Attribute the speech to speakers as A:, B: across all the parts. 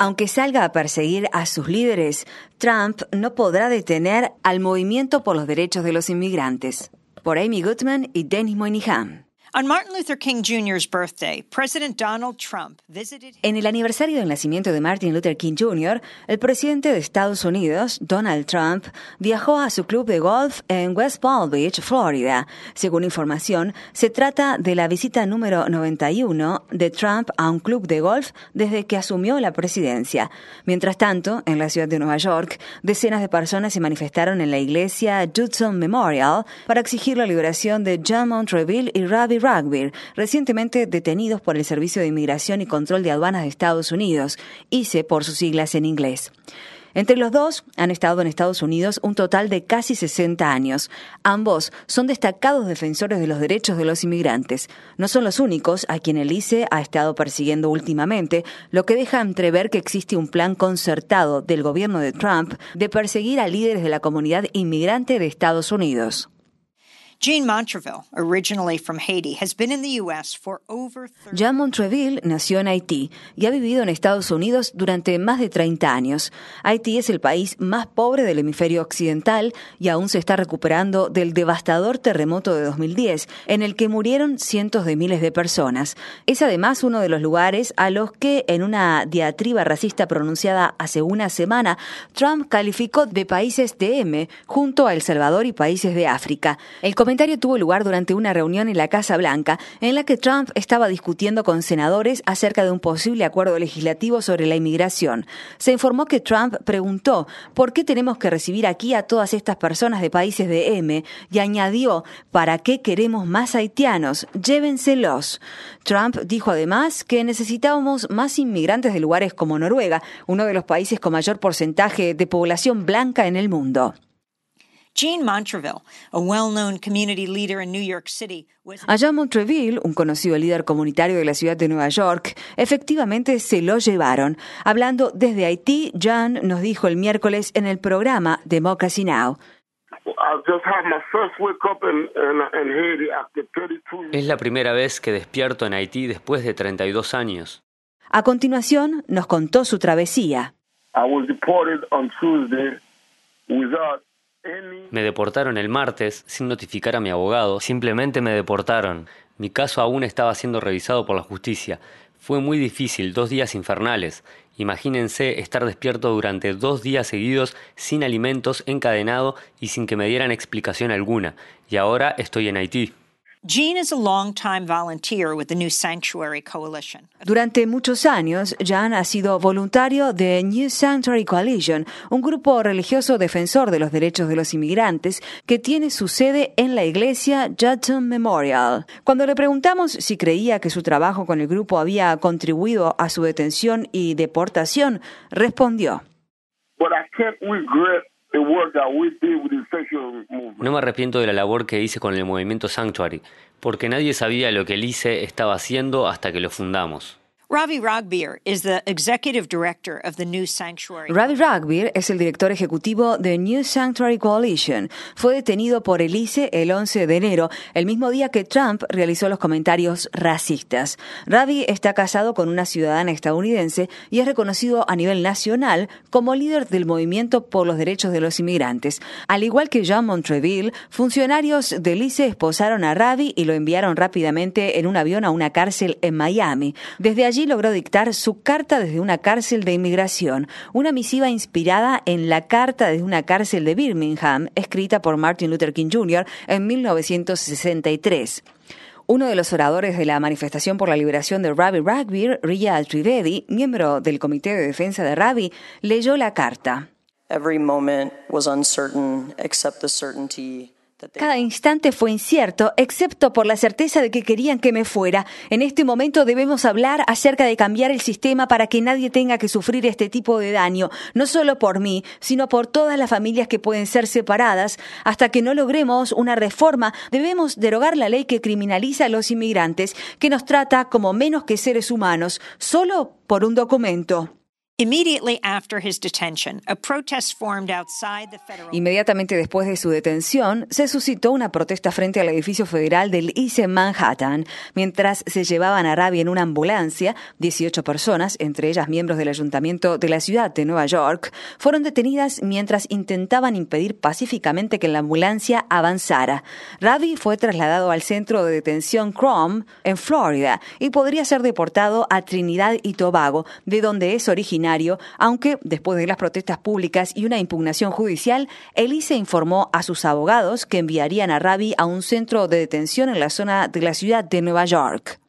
A: Aunque salga a perseguir a sus líderes, Trump no podrá detener al movimiento por los derechos de los inmigrantes. Por Amy Goodman y Dennis Moynihan. En el aniversario del nacimiento de Martin Luther King Jr., el presidente de Estados Unidos, Donald Trump, viajó a su club de golf en West Palm Beach, Florida. Según información, se trata de la visita número 91 de Trump a un club de golf desde que asumió la presidencia. Mientras tanto, en la ciudad de Nueva York, decenas de personas se manifestaron en la iglesia Judson Memorial para exigir la liberación de John Montreville y Rugby, recientemente detenidos por el Servicio de Inmigración y Control de Aduanas de Estados Unidos, ICE por sus siglas en inglés. Entre los dos han estado en Estados Unidos un total de casi 60 años. Ambos son destacados defensores de los derechos de los inmigrantes. No son los únicos a quien el ICE ha estado persiguiendo últimamente, lo que deja entrever que existe un plan concertado del gobierno de Trump de perseguir a líderes de la comunidad inmigrante de Estados Unidos. Jean Montreville, originally from Haiti, has been in the U.S. for over Jean Montreville nació en Haití y ha vivido en Estados Unidos durante más de 30 años. Haití es el país más pobre del hemisferio occidental y aún se está recuperando del devastador terremoto de 2010, en el que murieron cientos de miles de personas. Es además uno de los lugares a los que, en una diatriba racista pronunciada hace una semana, Trump calificó de países de M junto a El Salvador y países de África. Comentario tuvo lugar durante una reunión en la Casa Blanca en la que Trump estaba discutiendo con senadores acerca de un posible acuerdo legislativo sobre la inmigración. Se informó que Trump preguntó ¿por qué tenemos que recibir aquí a todas estas personas de países de M? y añadió ¿para qué queremos más haitianos? Llévenselos. Trump dijo además que necesitábamos más inmigrantes de lugares como Noruega, uno de los países con mayor porcentaje de población blanca en el mundo. Jean Montreville, a well-known community leader in New York City, Allá Montreville, un conocido líder comunitario de la ciudad de Nueva York, efectivamente se lo llevaron. Hablando desde Haití, Jean nos dijo el miércoles en el programa Democracy Now!
B: Es la primera vez que despierto en Haití después de 32 años.
A: A continuación, nos contó su travesía.
B: Me deportaron el martes sin notificar a mi abogado, simplemente me deportaron. Mi caso aún estaba siendo revisado por la justicia. Fue muy difícil, dos días infernales. Imagínense estar despierto durante dos días seguidos sin alimentos, encadenado y sin que me dieran explicación alguna. Y ahora estoy en Haití.
A: Durante muchos años, Jean ha sido voluntario de New Sanctuary Coalition, un grupo religioso defensor de los derechos de los inmigrantes que tiene su sede en la iglesia Judson Memorial. Cuando le preguntamos si creía que su trabajo con el grupo había contribuido a su detención y deportación, respondió.
B: No me arrepiento de la labor que hice con el movimiento Sanctuary, porque nadie sabía lo que el ICE estaba haciendo hasta que lo fundamos.
A: Ravi Ragbir es el director ejecutivo de New Sanctuary Coalition. Fue detenido por el ICE el 11 de enero, el mismo día que Trump realizó los comentarios racistas. Ravi está casado con una ciudadana estadounidense y es reconocido a nivel nacional como líder del movimiento por los derechos de los inmigrantes. Al igual que John Montreville, funcionarios del ICE esposaron a Ravi y lo enviaron rápidamente en un avión a una cárcel en Miami. Desde allí logró dictar su Carta desde una cárcel de inmigración, una misiva inspirada en la Carta desde una cárcel de Birmingham, escrita por Martin Luther King Jr. en 1963. Uno de los oradores de la manifestación por la liberación de Ravi Ragbir, Ria Trivedi, miembro del Comité de Defensa de Ravi, leyó la carta. Every moment was uncertain except the certainty cada instante fue incierto, excepto por la certeza de que querían que me fuera. En este momento debemos hablar acerca de cambiar el sistema para que nadie tenga que sufrir este tipo de daño, no solo por mí, sino por todas las familias que pueden ser separadas. Hasta que no logremos una reforma, debemos derogar la ley que criminaliza a los inmigrantes, que nos trata como menos que seres humanos, solo por un documento. Inmediatamente después de su detención, se suscitó una protesta frente al edificio federal del ICE Manhattan. Mientras se llevaban a Rabi en una ambulancia, 18 personas, entre ellas miembros del ayuntamiento de la ciudad de Nueva York, fueron detenidas mientras intentaban impedir pacíficamente que la ambulancia avanzara. Rabi fue trasladado al centro de detención Crom en Florida y podría ser deportado a Trinidad y Tobago, de donde es originario aunque después de las protestas públicas y una impugnación judicial, Elise informó a sus abogados que enviarían a Rabi a un centro de detención en la zona de la ciudad de Nueva York.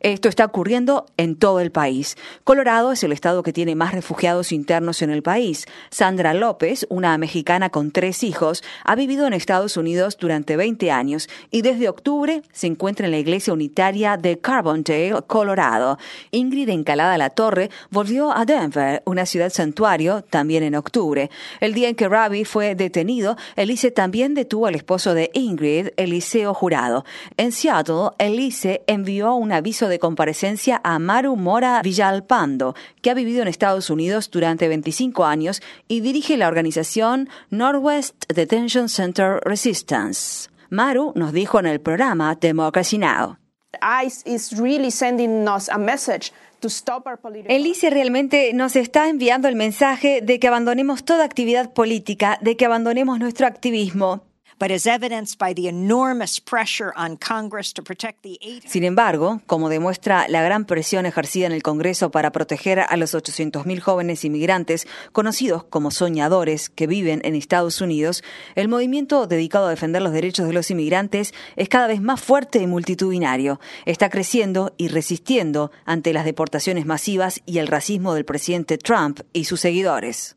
A: Esto está ocurriendo en todo el país. Colorado es el estado que tiene más refugiados internos en el país. Sandra López, una mexicana con tres hijos, ha vivido en Estados Unidos durante 20 años y desde octubre se encuentra en la iglesia unitaria de Carbondale, Colorado. Ingrid Encalada La Torre volvió a Denver, una ciudad santuario, también en octubre. El día en que Ravi fue detenido, Elise también detuvo al esposo de Ingrid, Eliseo Jurado. En Seattle, Elise envió un aviso de comparecencia a Maru Mora Villalpando, que ha vivido en Estados Unidos durante 25 años y dirige la organización Northwest Detention Center Resistance. Maru nos dijo en el programa Democracy Now! Elise realmente nos está enviando el mensaje de que abandonemos toda actividad política, de que abandonemos nuestro activismo. Sin embargo, como demuestra la gran presión ejercida en el Congreso para proteger a los 800.000 jóvenes inmigrantes conocidos como soñadores que viven en Estados Unidos, el movimiento dedicado a defender los derechos de los inmigrantes es cada vez más fuerte y multitudinario. Está creciendo y resistiendo ante las deportaciones masivas y el racismo del presidente Trump y sus seguidores.